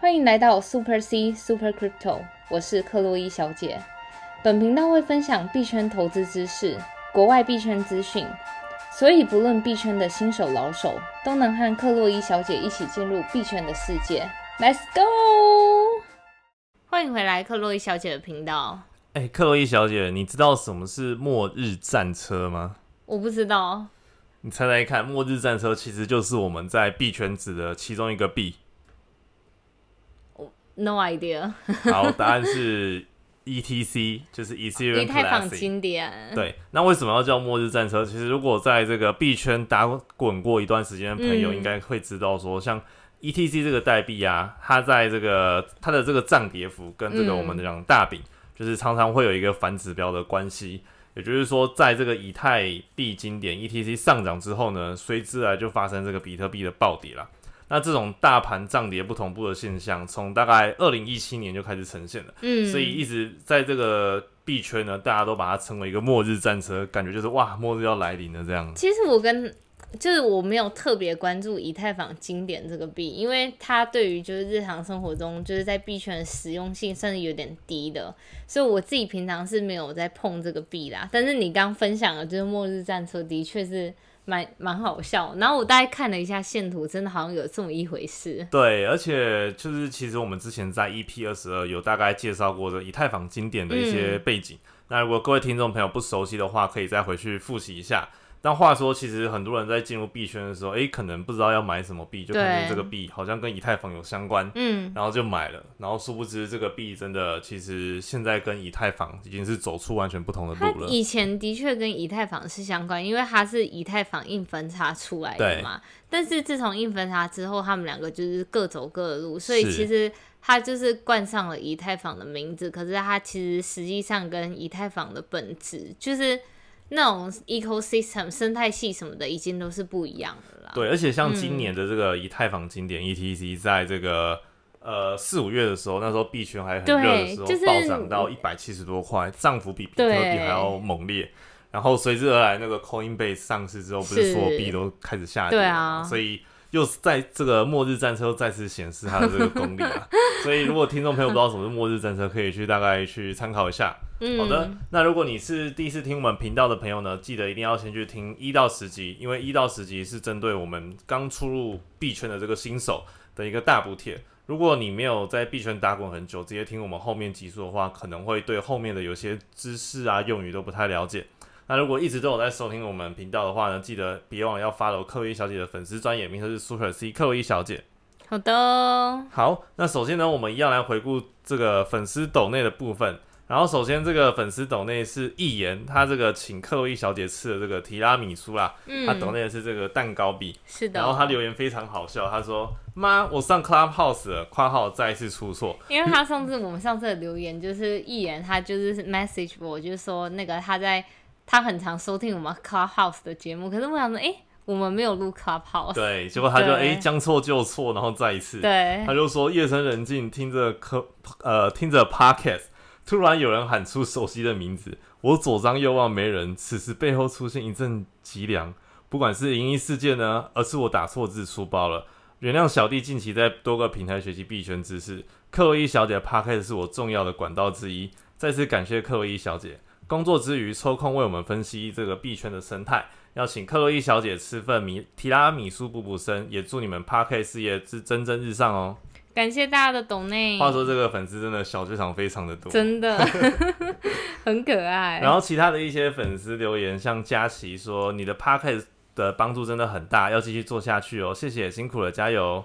欢迎来到 Super C Super Crypto，我是克洛伊小姐。本频道会分享币圈投资知识、国外币圈资讯，所以不论币圈的新手老手，都能和克洛伊小姐一起进入币圈的世界。Let's go！欢迎回来克洛伊小姐的频道。哎、克洛伊小姐，你知道什么是末日战车吗？我不知道，你猜猜看，末日战车其实就是我们在币圈指的其中一个币。No idea。好，答案是 ETC，就是 Ethereum 以太坊 Classic。经典。对，那为什么要叫末日战车？其实如果在这个币圈打滚过一段时间的朋友，嗯应该会知道说，像 ETC 这个代币啊，它在这个它的这个涨跌幅跟这个嗯我们讲大饼，就是常常会有一个反指标的关系。也就是说，在这个以太币经典 ETC 上涨之后呢，随之而来就发生这个比特币的暴跌啦。那这种大盘涨跌不同步的现象，从大概二零一七年就开始呈现了。嗯，所以一直在这个币圈呢，大家都把它称为一个末日战车，感觉就是哇，末日要来临了这样。其实我跟就是我没有特别关注以太坊经典这个币，因为它对于就是日常生活中就是在币圈的实用性甚至有点低的，所以我自己平常是没有在碰这个币啦。但是你刚分享的就是末日战车，的确是蛮蛮好笑。然后我大概看了一下线图，真的好像有这么一回事。对，而且就是其实我们之前在 EP 二十二有大概介绍过的以太坊经典的一些背景。那如果各位听众朋友不熟悉的话，可以再回去复习一下。但话说，其实很多人在进入币圈的时候，诶，可能不知道要买什么币，就看见对这个币好像跟以太坊有相关，嗯，然后就买了。然后殊不知，这个币真的其实现在跟以太坊已经是走出完全不同的路了。以前的确跟以太坊是相关，因为它是以太坊硬分叉出来的嘛。但是自从硬分叉之后，他们两个就是各走各的路，所以其实它就是冠上了以太坊的名字，可是它其实实际上跟以太坊的本质就是那种 ecosystem 生态系什么的，已经都是不一样的啦。对，而且像嗯今年的这个以太坊经典 ETC，在这个呃四五月的时候，那时候币圈还很热的时候，就是暴涨到一百七十多块，涨幅比比特币对还要猛烈。然后随之而来，那个 Coinbase 上市之后，不是是所有币都开始下跌吗啊所以又是在这个末日战车又再次显示它的这个功力啊。所以如果听众朋友不知道什么是末日战车，可以去大概去参考一下。嗯，好的，那如果你是第一次听我们频道的朋友呢，记得一定要先去听一到十集，因为一到十集是针对我们刚出入币圈的这个新手的一个大补贴。如果你没有在币圈打滚很久，直接听我们后面集数的话，可能会对后面的有些知识啊用语都不太了解。那如果一直都有在收听我们频道的话呢，记得别忘了要 follow 克洛伊小姐的粉丝专业名称是 Super C 克洛伊小姐。好的，好，那首先呢，我们一样来回顾这个粉丝斗内的部分。然后首先这个粉丝斗内是一言，他这个请克洛伊小姐吃的这个提拉米苏啦，他抖嗯，内的是这个蛋糕币。是的。然后他留言非常好笑，他说：“妈，我上 Clubhouse 了。”（括号再一次出错。因为他上次我们上次的留言就是一言，他就是 message 我，就是说那个他在他很常收听我们 Clubhouse 的节目，可是我想说，哎、我们没有录 Clubhouse，对，结果他就对哎将错就错，然后再一次。对他就说夜深人静，听着科呃听着 podcast，突然有人喊出熟悉的名字，我左张右望没人，此时背后出现一阵脊梁。不管是灵异事件呢，而是我打错字出包了，原谅小弟近期在多个平台学习币圈知识。克洛伊小姐的 podcast 是我重要的管道之一，再次感谢克洛伊小姐。工作之余抽空为我们分析这个币圈的生态，要请克洛伊小姐吃份米提拉米苏补补身，也祝你们 podcast 事业之蒸蒸日上哦。感谢大家的懂内，话说这个粉丝真的小剧场非常的多，真 的很可爱，然后其他的一些粉丝留言，像佳琪说你的 podcast 的帮助真的很大，要继续做下去哦，谢谢，辛苦了，加油。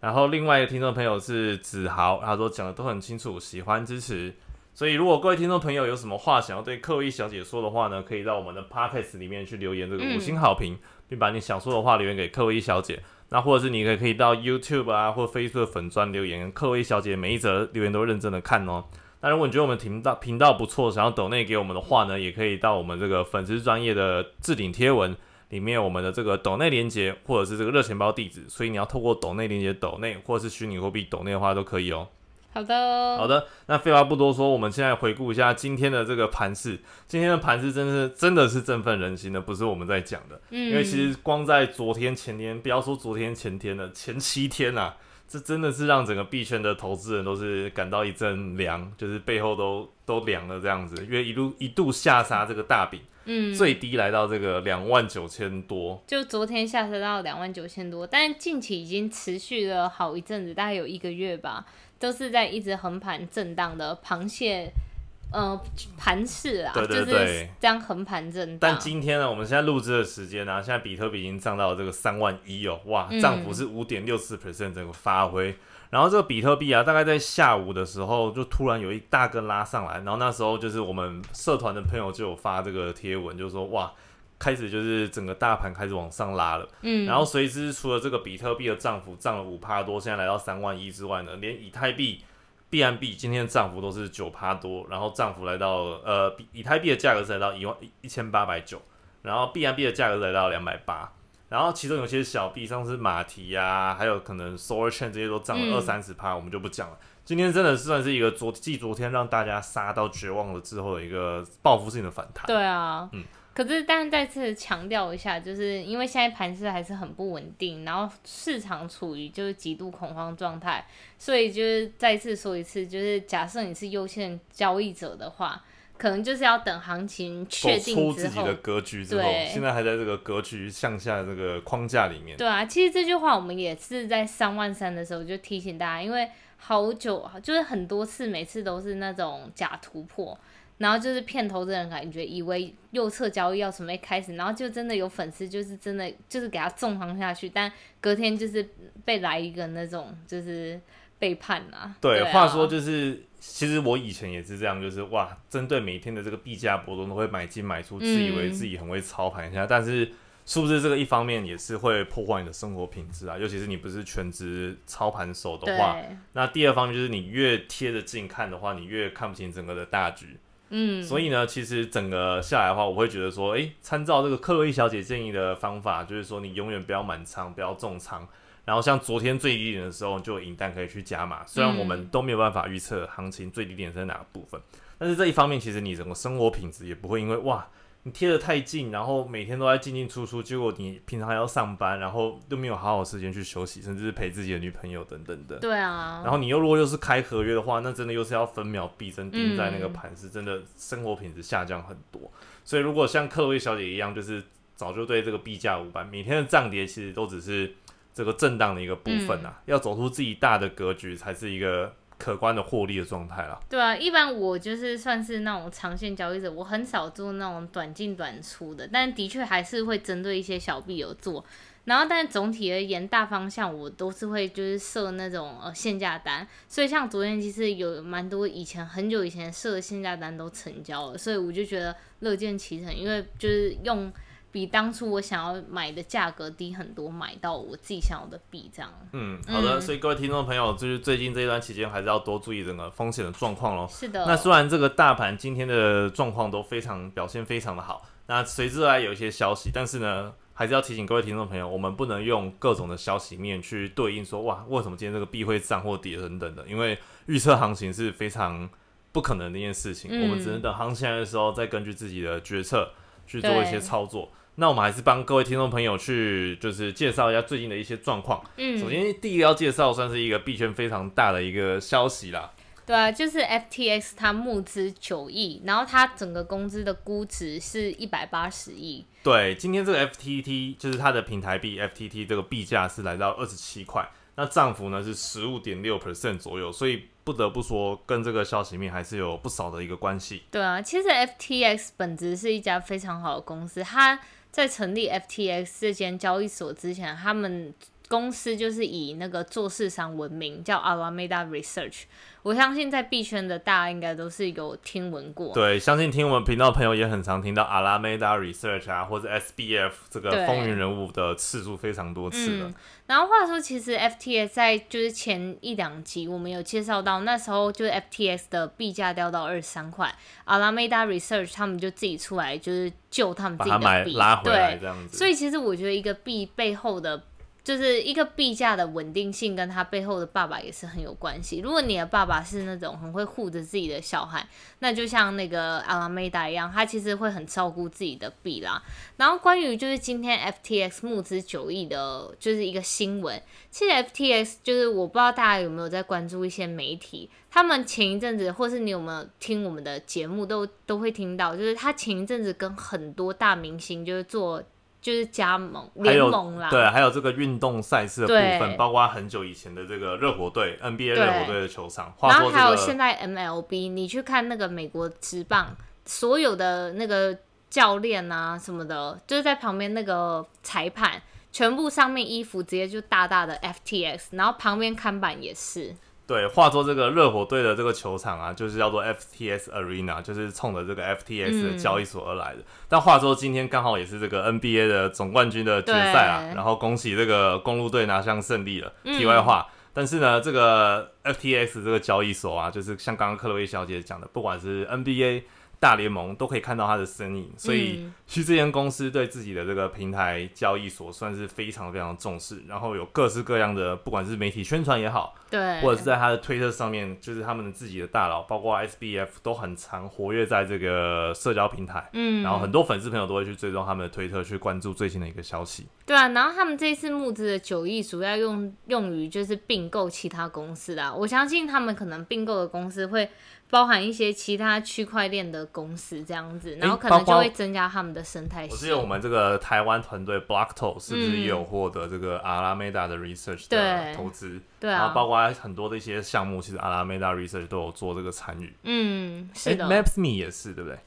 然后另外一个听众朋友是子豪，他说讲的都很清楚，喜欢支持。所以如果各位听众朋友有什么话想要对克洛伊小姐说的话呢，可以到我们的 podcast 里面去留言这个五星好评，并把你想说的话留言给克洛伊小姐。那或者是你可以可以到 YouTube 啊或 Facebook 粉专留言，克洛伊小姐每一则留言都认真的看哦。那如果你觉得我们频道频道不错，想要抖内给我们的话呢，也可以到我们这个粉丝专业的置顶贴文里面我们的这个抖内连接，或者是这个热钱包地址，所以你要透过抖内连接抖内，或者是虚拟货币抖内的话都可以哦。好的，好，的，那废话不多说，我们现在回顾一下今天的这个盘势。今天的盘势真是真的是振奋人心的，不是我们在讲的，嗯，因为其实光在昨天、前天，不要说昨天、前天了，前七天啊，这真的是让整个币圈的投资人都是感到一阵凉，就是背后都都凉了这样子，因为一路一度下杀这个大饼，嗯，最低来到这个两万九千多，就昨天下杀到两万九千多，但近期已经持续了好一阵子，大概有一个月吧，都是在一直横盘震荡的螃蟹。呃，盘势啊，对对就是这样横盘震荡。但今天呢，我们现在录制的时间呢，现在比特币已经涨到这个三万一哦，哇，涨幅是五点六四 percent 整个发挥。然后这个比特币啊，大概在下午的时候就突然有一大根拉上来，然后那时候就是我们社团的朋友就有发这个贴文，就说哇，开始就是整个大盘开始往上拉了。嗯，然后随之除了这个比特币的涨幅涨了五帕多，现在来到三万一之外呢，连以太币。币安币今天涨幅都是九趴多，然后涨幅来到呃，以太币的价格是来到一万一千八百九，然后币安币的价格来到两百八，然后其中有些小币，像是马蹄呀，还有可能 Solar Chain 这些都涨了二三十趴，我们就不讲了。今天真的算是一个昨继昨天让大家杀到绝望了之后的一个报复性的反弹。对啊，嗯。可是，但再次强调一下，就是因为现在盘势还是很不稳定，然后市场处于就是极度恐慌状态，所以就是再次说一次，就是假设你是优先交易者的话，可能就是要等行情确定之后，自己的格局之后，现在还在这个格局向下这个框架里面。对啊，其实这句话我们也是在三万三的时候就提醒大家，因为好久就是很多次，每次都是那种假突破。然后就是骗投资人感觉，以为右侧交易要准备开始，然后就真的有粉丝就是真的就是给他重仓下去，但隔天就是被来一个那种就是背叛啊。对，话说就是，其实我以前也是这样，就是哇，针对每天的这个币价波动都会买进买出，自以为自己很会操盘一下，但是是不是这个一方面也是会破坏你的生活品质啊？尤其是你不是全职操盘手的话，那第二方面就是你越贴着近看的话，你越看不清整个的大局。嗯，所以呢，其实整个下来的话，我会觉得说，哎，参照这个克洛伊小姐建议的方法，就是说你永远不要满仓，不要重仓。然后像昨天最低点的时候，就银弹可以去加码。虽然我们都没有办法预测行情最低点在哪个部分，但是这一方面，其实你整个生活品质也不会因为哇。你贴的太近，然后每天都在进进出出，结果你平常还要上班，然后都没有好好时间去休息，甚至是陪自己的女朋友等等的。对啊。然后你又如果又是开合约的话，那真的又是要分秒必争盯在那个盘，是真的生活品质下降很多。所以如果像克洛伊小姐一样，就是早就对这个币价无关，每天的涨跌其实都只是这个震荡的一个部分啊，要走出自己大的格局才是一个。可观的获利的状态了。对啊，一般我就是算是那种长线交易者，我很少做那种短进短出的，但的确还是会针对一些小币有做。然后，但总体而言，大方向我都是会就是设那种呃限价单。所以像昨天其实有蛮多以前很久以前设的限价单都成交了，所以我就觉得乐见其成，因为就是用。比当初我想要买的价格低很多，买到我自己想要的币这样。嗯，好的，所以各位听众朋友，就是最近这一段期间，还是要多注意整个风险的状况喽。是的。那虽然这个大盘今天的状况都非常表现非常的好，那随之而来有一些消息，但是呢，还是要提醒各位听众朋友，我们不能用各种的消息面去对应说，哇，为什么今天这个币会涨或跌等等的，因为预测行情是非常不可能的一件事情，我们只能等行情来的时候，再根据自己的决策去做一些操作。那我们还是帮各位听众朋友去，就是介绍一下最近的一些状况。嗯，首先第一个要介绍，算是一个币圈非常大的一个消息啦。对啊，就是 FTX 它募资九亿，然后它整个公司的估值是一百八十亿。对，今天这个 FTT 就是它的平台币 FTT 这个币价是来到二十七块，那涨幅呢是十五点六 percent 左右，所以不得不说跟这个消息面还是有不少的一个关系。对啊，其实 FTX 本质是一家非常好的公司，它。在成立 FTX 这间交易所之前，他们公司就是以那个做市商闻名，叫 Alameda Research。我相信在币圈的大家应该都是有听闻过。对，相信听我们频道的朋友也很常听到 Alameda Research 啊，或者 SBF 这个风云人物的次数非常多次了。然后话说，其实 FTX 在就是前一两集我们有介绍到，那时候就是 FTX 的币价掉到二十三块，Alameda Research 他们就自己出来就是救他们自己的币，拉回来这样子。所以其实我觉得一个币背后的。就是一个币价的稳定性，跟他背后的爸爸也是很有关系。如果你的爸爸是那种很会护着自己的小孩，那就像那个阿拉梅达一样，他其实会很照顾自己的币啦。然后关于就是今天 FTX 募资九亿的，就是一个新闻。其实 FTX 就是我不知道大家有没有在关注一些媒体，他们前一阵子，或是你有没有听我们的节目，都都会听到，就是他前一阵子跟很多大明星就是做。就是加盟联盟啦，对，还有这个运动赛事的部分，包括很久以前的这个热火队 NBA 热火队的球场，然后还有现在 MLB，你去看那个美国职棒，所有的那个教练啊什么的，就是在旁边那个裁判，全部上面衣服直接就大大的 FTX，然后旁边看板也是。对，话说这个热火队的这个球场啊，就是叫做 FTS Arena，就是冲着这个 FTS 的交易所而来的。但话说今天刚好也是这个 NBA 的总冠军的决赛啊，然后恭喜这个公路队拿下胜利了。题外话，但是呢，这个 FTS 这个交易所啊，就是像刚刚克洛伊小姐讲的，不管是 NBA。大联盟都可以看到他的身影，所以其实这间公司对自己的这个平台交易所算是非常非常重视，然后有各式各样的，不管是媒体宣传也好，对，或者是在他的推特上面，就是他们自己的大佬，包括 SBF 都很常活跃在这个社交平台，嗯，然后很多粉丝朋友都会去追踪他们的推特，去关注最新的一个消息。对啊，然后他们这次募资的九亿主要用用于就是并购其他公司的，我相信他们可能并购的公司会。包含一些其他区块链的公司这样子，然后可能就会增加他们的生态系。我记得我们这个台湾团队 Blockto 是不是也有获得这个阿拉梅达的 research 的投资？对啊，然后包括很多的一些项目，其实阿拉梅达 research 都有做这个参与。嗯，是的，Maps.me 也是，对不对？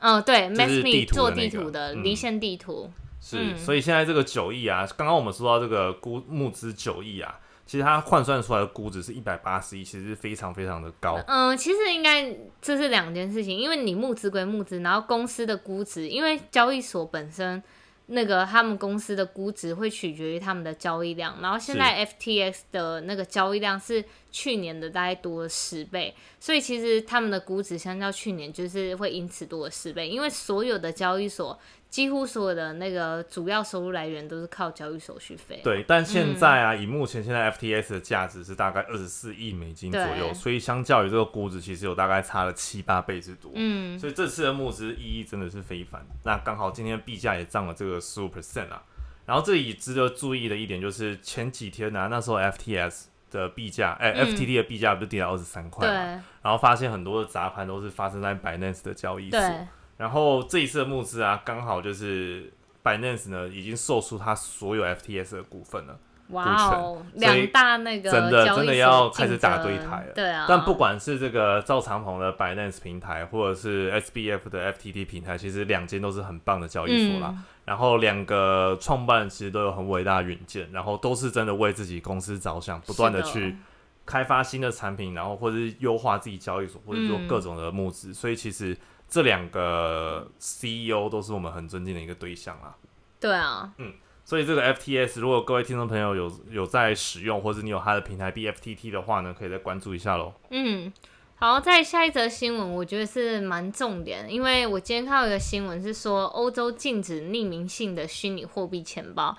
嗯，对，Maps.me 做地图的离线地图。是，所以现在这个九亿啊，刚刚我们说到这个估募资九亿啊。其实它换算出来的估值是一百八十亿，其实是非常非常的高。嗯，其实应该这是两件事情，因为你募资归募资，然后公司的估值，因为交易所本身那个他们公司的估值会取决于他们的交易量，然后现在 FTX 的那个交易量是去年的大概多了十倍，所以其实他们的估值相较去年就是会因此多了十倍，因为所有的交易所。几乎所有的那个主要收入来源都是靠交易手续费。对，但现在啊，以目前现在 FTS 的价值是大概二十四亿美金左右，所以相较于这个估值，其实有大概差了七八倍之多。嗯，所以这次的募资意义真的是非凡。那刚好今天币价也涨了这个十五 percent 啊。然后这里值得注意的一点就是前几天呢，那时候 FTS 的币价，哎，FTT 的币价不是跌到二十三块嘛？然后发现很多的砸盘都是发生在 Binance 的交易所。然后这一次的募资啊，刚好就是 Binance 呢已经售出它所有 FTS 的股份了，哇哦，两大那个真的真的要开始打对台了，对啊。但不管是这个赵长鹏的 Binance 平台，或者是 SBF 的 FTT 平台，其实两间都是很棒的交易所啦。然后两个创办人其实都有很伟大的远见，然后都是真的为自己公司着想，不断的去开发新的产品，然后或者是优化自己交易所，或者做各种的募资。所以其实。这两个 CEO 都是我们很尊敬的一个对象啊。对啊，嗯，所以这个 FTS，如果各位听众朋友有有在使用，或者你有他的平台 BFTT 的话呢，可以再关注一下喽。嗯，好，在下一则新闻，我觉得是蛮重点，因为我今天看到一个新闻是说，欧洲禁止匿名性的虚拟货币钱包。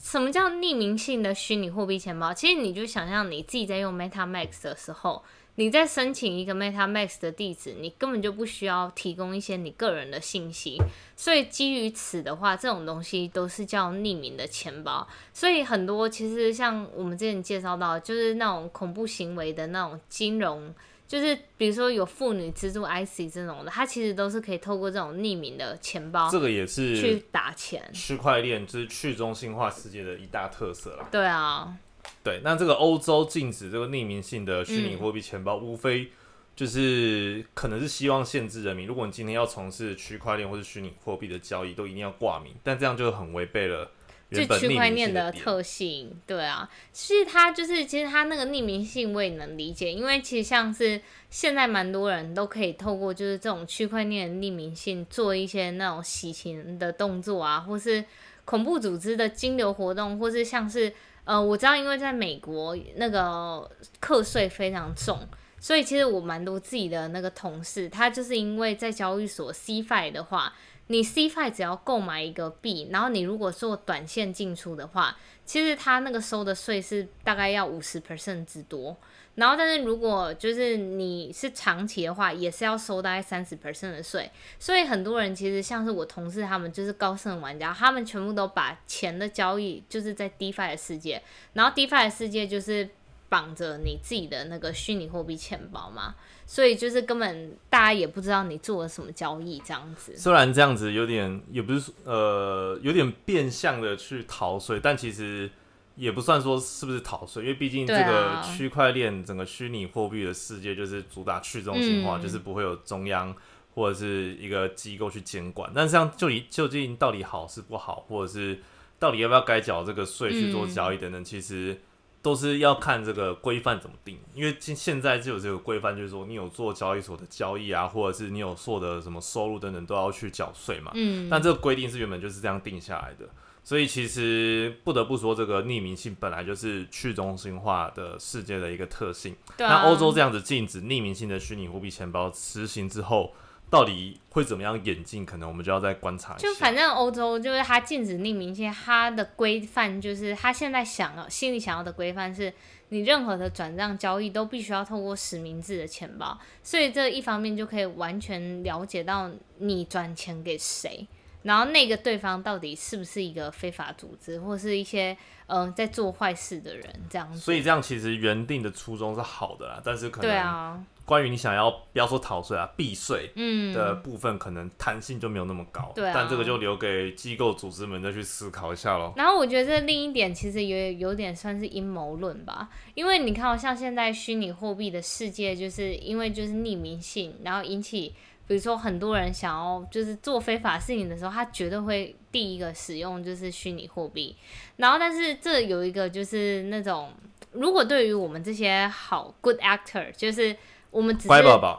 什么叫匿名性的虚拟货币钱包？其实你就想象你自己在用 MetaMask 的时候。你在申请一个 MetaMask 的地址，你根本就不需要提供一些你个人的信息，所以基于此的话，这种东西都是叫匿名的钱包。所以很多其实像我们之前介绍到，就是那种恐怖行为的那种金融，就是比如说有妇女资助 IC 这种的，它其实都是可以透过这种匿名的钱包，这个也是去打钱。区块链就是去中心化世界的一大特色了。对啊。对，那这个欧洲禁止这个匿名性的虚拟货币钱包，无非就是可能是希望限制人民，如果你今天要从事区块链或者虚拟货币的交易，都一定要挂名，但这样就很违背了原本区块链的特性。对啊，其实它就是其实它那个匿名性我也能理解，因为其实像是现在蛮多人都可以透过就是这种区块链匿名性做一些那种洗钱的动作啊，或是恐怖组织的金流活动，或是像是。呃，我知道，因为在美国那个课税非常重，所以其实我蛮多自己的那个同事，他就是因为在交易所 CFI 的话，你 CFI 只要购买一个币，然后你如果做短线进出的话，其实它那个收的税是大概要五十 percent 之多。然后，但是如果就是你是长期的话，也是要收大概三十 percent 的税。所以很多人其实像是我同事他们就是高盛玩家，他们全部都把钱的交易就是在 DeFi 的世界，然后 DeFi 的世界就是绑着你自己的那个虚拟货币钱包嘛，所以就是根本大家也不知道你做了什么交易这样子。虽然这样子有点也不是呃有点变相的去逃税，但其实。也不算说是不是逃税，因为毕竟这个区块链整个虚拟货币的世界就是主打去中心化，就是不会有中央或者是一个机构去监管。但这样就究竟到底好是不好，或者是到底要不要该缴这个税去做交易等等，其实都是要看这个规范怎么定。因为现现在就有这个规范，就是说你有做交易所的交易啊，或者是你有做的什么收入等等，都要去缴税嘛。嗯。但这个规定是原本就是这样定下来的。所以其实不得不说，这个匿名性本来就是去中心化的世界的一个特性。那欧洲这样子禁止匿名性的虚拟货币钱包实行之后，到底会怎么样演进？可能我们就要再观察。就反正欧洲就是它禁止匿名性，它的规范就是它现在想要心里想要的规范是，你任何的转账交易都必须要透过实名制的钱包。所以这一方面就可以完全了解到你转钱给谁。然后那个对方到底是不是一个非法组织，或是一些嗯在做坏事的人这样子？所以这样其实原定的初衷是好的啦，但是可能对啊，关于你想要不要说逃税啊避税嗯的部分，可能弹性就没有那么高。对，但这个就留给机构组织们再去思考一下喽。然后我觉得另一点其实也有点算是阴谋论吧，因为你看，像现在虚拟货币的世界，就是因为就是匿名性，然后引起。比如说，很多人想要就是做非法事情的时候，他绝对会第一个使用就是虚拟货币。然后，但是这有一个就是那种，如果对于我们这些好 good actor，就是。我们只是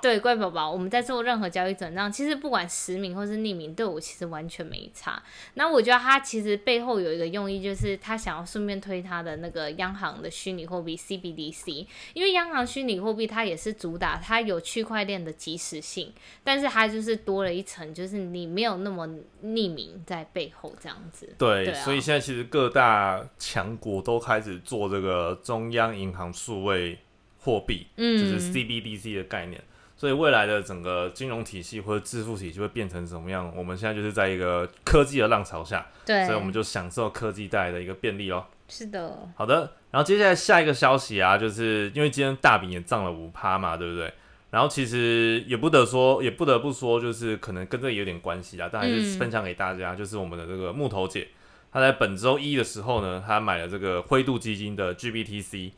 对乖宝宝，我们在做任何交易转账，其实不管实名或是匿名，对我其实完全没差。那我觉得他其实背后有一个用意，就是他想要顺便推他的那个央行的虚拟货币 CBDC，因为央行虚拟货币它也是主打它有区块链的即时性，但是它就是多了一层，就是你没有那么匿名在背后这样子。对，所以现在其实各大强国都开始做这个中央银行数位。货币，嗯，就是 CBDC 的概念，所以未来的整个金融体系或者支付体系会变成什么样？我们现在就是在一个科技的浪潮下，对，所以我们就享受科技带来的一个便利哦。是的，好的。然后接下来下一个消息啊，就是因为今天大饼也涨了五趴嘛，对不对？然后其实也不得说，也不得不说，就是可能跟这有点关系啊，但还是分享给大家，就是我们的这个木头姐，她在本周一的时候呢，她买了这个灰度基金的 GBTC。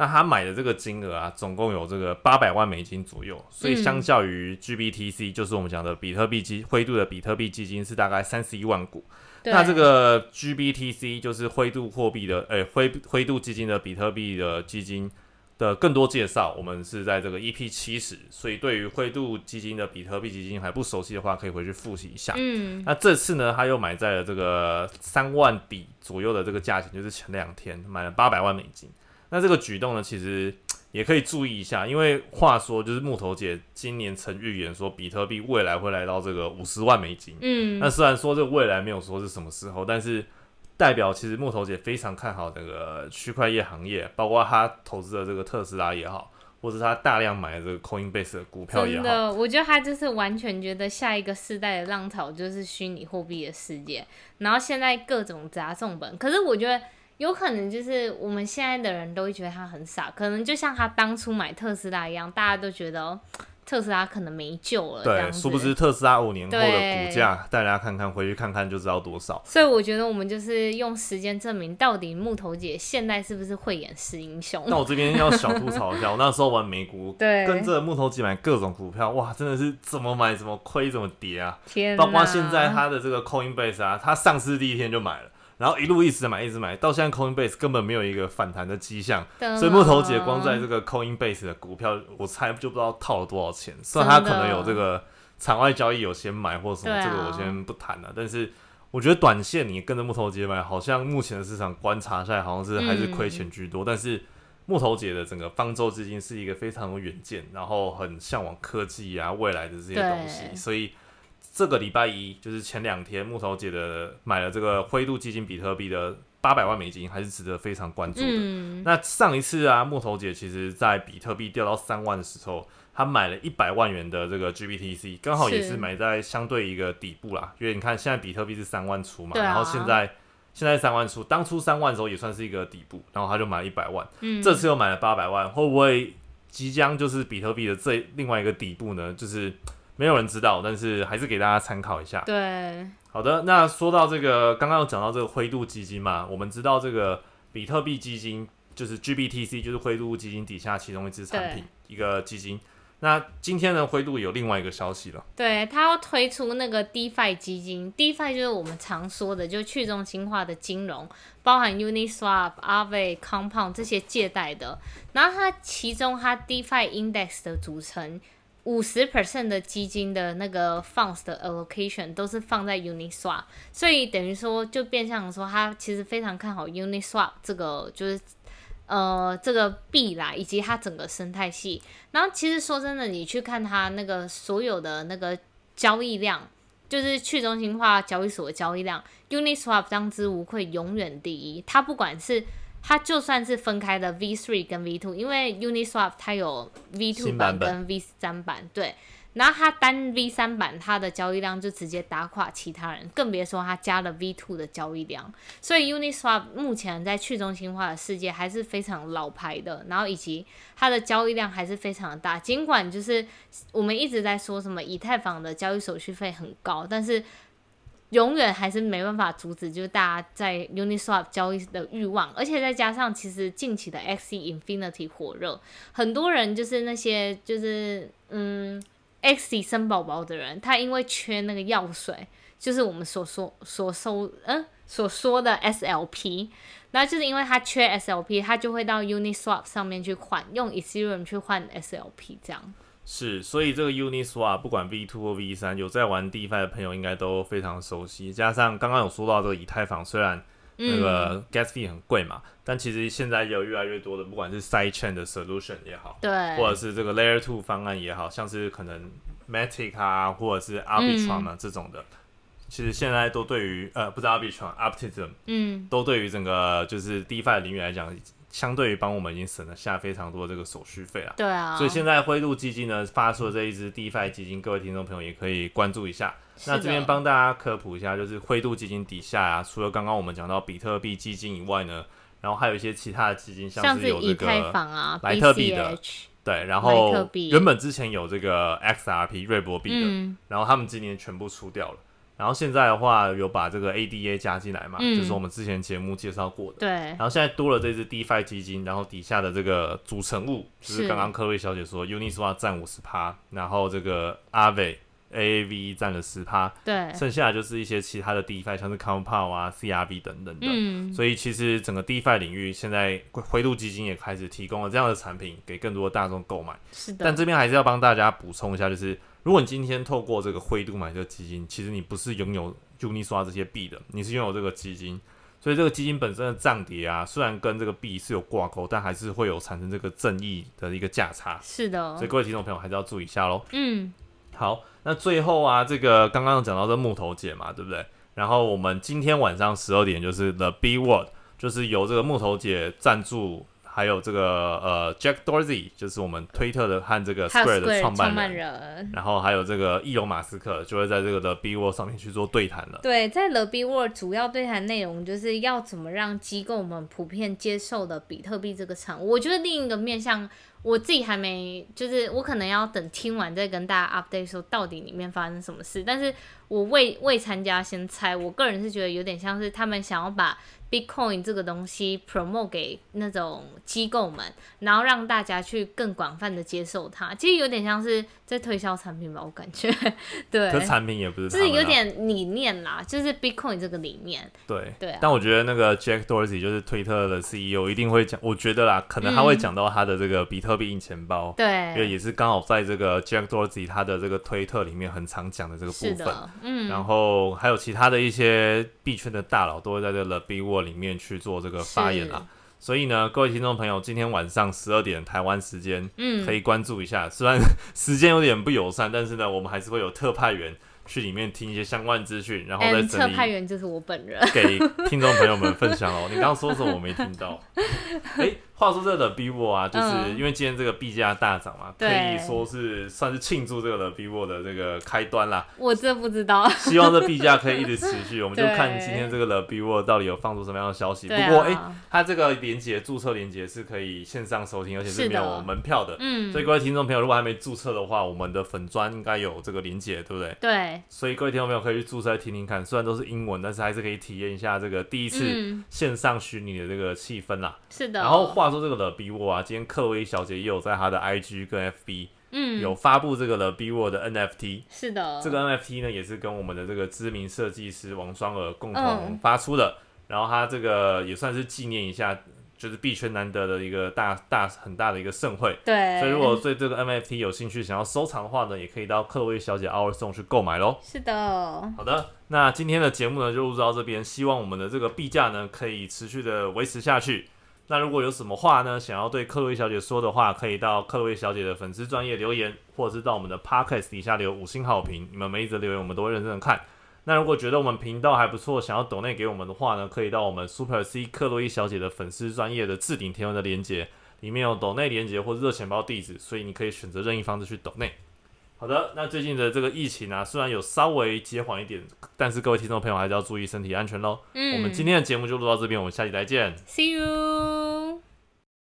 那他买的这个金额啊，总共有这个八百万美金左右，所以相较于 GBTC，就是我们讲的比特币基灰度的比特币基金是大概三十一万股。那这个 GBTC 就是灰度货币的，诶灰灰度基金的比特币的基金的更多介绍，我们是在这个 EP 七十，所以对于灰度基金的比特币基金还不熟悉的话，可以回去复习一下。嗯，那这次呢，他又买在了这个三万底左右的这个价钱，就是前两天买了八百万美金。那这个举动呢，其实也可以注意一下，因为话说就是木头姐今年曾预言说，比特币未来会来到这个五十万美金。嗯，那虽然说这个未来没有说是什么时候，但是代表其实木头姐非常看好这个区块链行业，包括她投资的这个特斯拉也好，或者他大量买的这个 Coinbase 的股票也好。真的，我觉得他就是完全觉得下一个世代的浪潮就是虚拟货币的世界，然后现在各种砸重本，可是我觉得。有可能就是我们现在的人都会觉得他很傻，可能就像他当初买特斯拉一样，大家都觉得特斯拉可能没救了。对，殊不知特斯拉五年后的股价，大家看看回去看看就知道多少。所以我觉得我们就是用时间证明，到底木头姐现在是不是慧眼识英雄。那我这边要小吐槽一下，我那时候玩美股，对，跟着木头姐买各种股票，哇，真的是怎么买怎么亏怎么跌啊！天，包括现在它的这个 Coinbase 啊，它上市第一天就买了。然后一路一直买，一直买，到现在 Coinbase 根本没有一个反弹的迹象，所以木头姐光在这个 Coinbase 的股票，我猜就不知道套了多少钱。虽然他可能有这个场外交易有先买或什么，这个我先不谈了。但是我觉得短线你跟着木头姐买，好像目前的市场观察下来，好像是还是亏钱居多。但是木头姐的整个方舟资金是一个非常有远见，然后很向往科技啊未来的这些东西，所以。这个礼拜一就是前两天，木头姐的买了这个灰度基金比特币的八百万美金，还是值得非常关注的。嗯，那上一次啊，木头姐其实在比特币掉到三万的时候，她买了一百万元的这个 GBTC，刚好也是是买在相对一个底部啦。因为你看现在比特币是三万出嘛，啊然后现在现在三万出，当初三万的时候也算是一个底部，然后他就买了一百万，嗯这次又买了八百万，会不会即将就是比特币的这另外一个底部呢？就是没有人知道，但是还是给大家参考一下。对，好的，那说到这个，刚刚有讲到这个灰度基金嘛，我们知道这个比特币基金就是 GBTC，就是灰度基金底下其中一支产品，一个基金。那今天呢，灰度有另外一个消息了，对，它要推出那个 DeFi 基金，DeFi 就是我们常说的，就去中心化的金融，包含 Uniswap、Aave、Compound 这些借贷的。然后它其中它 DeFi Index 的组成，五十 percent 的基金的那个 funds 的 allocation 都是放在 Uniswap，所以等于说就变相说，他其实非常看好 Uniswap 这个就是。呃，这个币啦，以及它整个生态系，然后其实说真的，你去看它那个所有的那个交易量，就是去中心化交易所的交易量，Uniswap 当之无愧永远第一。它不管是它就算是分开的 V3 跟 V2，因为 Uniswap 它有 V2 新版跟 V3 版，对。然后它单 V3 版它的交易量就直接打垮其他人，更别说它加了 V two 的交易量。所以 Uniswap 目前在去中心化的世界还是非常老牌的，然后以及它的交易量还是非常的大。尽管就是我们一直在说什么以太坊的交易手续费很高，但是永远还是没办法阻止就是大家在 Uniswap 交易的欲望，而且再加上其实近期的 XE Infinity 火热，很多人就是那些就是嗯。XE 生宝宝的人，他因为缺那个药水，就是我们所说所收嗯所说的 SLP，那就是因为他缺 SLP，他就会到 Uniswap 上面去换，用 Ethereum 去换 SLP 这样。是，所以这个 Uniswap 不管 V two 或 V 三，有在玩 DeFi 的朋友应该都非常熟悉。加上刚刚有说到这个以太坊，虽然那个 gas fee 很贵嘛，但其实现在有越来越多的，不管是 side chain 的 solution 也好，对，或者是这个 layer two 方案也好，像是可能 matic 啊，或者是 arbitrum 啊、这种的，其实现在都对于呃不是 arbitrum，optimism 嗯，都对于整个就是 DeFi 领域来讲，相对于帮我们已经省了下非常多的这个手续费了。对啊，所以现在灰度基金呢发出的这一支 DeFi 基金，各位听众朋友也可以关注一下。那这边帮大家科普一下，就是灰度基金底下啊，除了刚刚我们讲到比特币基金以外呢，然后还有一些其他的基金，像是有这个莱特币的对，然后原本之前有这个 XRP 瑞博币的，嗯，然后他们今年全部出掉了。然后现在的话有把这个 ADA 加进来嘛，嗯就是我们之前节目介绍过的。对，然后现在多了这支 DeFi 基金，然后底下的这个组成物，就是是刚刚科瑞小姐说，Uniswap 占五十趴，然后这个 Aave AAV 占了十趴，对，剩下的就是一些其他的 DeFi，像是 Compound 啊、CRV 等等的。嗯，所以其实整个 DeFi 领域现在灰度基金也开始提供了这样的产品给更多的大众购买。是的，但这边还是要帮大家补充一下，就是如果你今天透过这个灰度买这个基金，其实你不是拥有 Uniswap 这些币的，你是拥有这个基金。所以这个基金本身的涨跌啊，虽然跟这个币是有挂钩，但还是会有产生这个正义的一个价差。是的所以，各位听众朋友还是要注意一下喽。嗯，好，那最后啊，这个刚刚讲到这木头姐嘛，对不对？然后我们今天晚上十二点就是 The B Word，就是由这个木头姐赞助，还有这个呃 Jack Dorsey，就是我们推特的和这个 Square 的创办人，然后还有这个伊隆马斯克，就会在这个的 B World 上面去做对谈了。对，在 The B World 主要对谈内容就是要怎么让机构们普遍接受的比特币这个产物。我觉得另一个面向，我自己还没，就是我可能要等听完再跟大家 update 说到底里面发生什么事。但是我未未参加先猜，我个人是觉得有点像是他们想要把 Bitcoin 这个东西 promote 给那种机构们，然后让大家去更广泛的接受它。其实有点像是在推销产品吧，我感觉。对，可是产品也不是就是有点理念啦，就是 Bitcoin 这个理念。对对啊但我觉得那个 Jack Dorsey 就是推特的 CEO 一定会讲，我觉得啦，可能他会讲到他的这个比特币硬钱包，对因为，也是刚好在这个 Jack Dorsey 他的这个推特里面很常讲的这个部分。是的，嗯，然后还有其他的一些币圈的大佬都会在这个 B Word 里面去做这个发言啊。所以呢，各位听众朋友，今天晚上十二点台湾时间，嗯，可以关注一下。虽然 时间有点不友善，但是呢，我们还是会有特派员去里面听一些相关资讯，然后再整理特派员就是我本人。给听众朋友们分享哦。你刚刚说什么我没听到？哎、话说这个的 Vivo 啊，就是嗯因为今天这个币价大涨嘛，可以说是算是庆祝这个的 Vivo 的这个开端啦。我这不知道。希望这币价可以一直持续，我们就 看今天这个的 Vivo 到底有放出什么样的消息。对不过哎、啊，它这个连接注册连接是可以线上收听，而且是没有门票的。嗯所以，各位听众朋友，如果还没注册的话，我们的粉砖应该有这个连接，对不对？对，所以各位听众朋友可以去注册来听听看，虽然都是英文，但是还是可以体验一下这个第一次嗯，线上虚拟的这个气氛啦。是的。然后话说这个了 B 沃啊，今天克薇小姐也有在她的 IG 跟 FB 嗯，有发布这个了 B Word 的 NFT，、是的，这个 NFT 呢也是跟我们的这个知名设计师王双儿共同嗯。发出的，然后他这个也算是纪念一下。就是币圈难得的一个大大很大的一个盛会，对，所以如果对这个 NFT 有兴趣，想要收藏的话呢，也可以到克薇小姐 Our Song 去购买喽。是的，好的，那今天的节目呢就录到这边，希望我们的这个币价呢可以持续的维持下去。那如果有什么话呢，想要对克洛伊小姐说的话，可以到克洛伊小姐的粉丝专业留言，或者是到我们的 Podcast 底下留五星好评。你们每一则留言我们都会认真的看。那如果觉得我们频道还不错，想要抖内给我们的话呢，可以到我们 Super C 克洛伊小姐的粉丝专业的置顶贴文的连接，里面有抖内连接或者热钱包地址，所以你可以选择任意方式去抖内。好的，那最近的这个疫情啊，虽然有稍微减缓一点，但是各位听众朋友还是要注意身体安全喽。嗯，我们今天的节目就录到这边，我们下期再见。See you。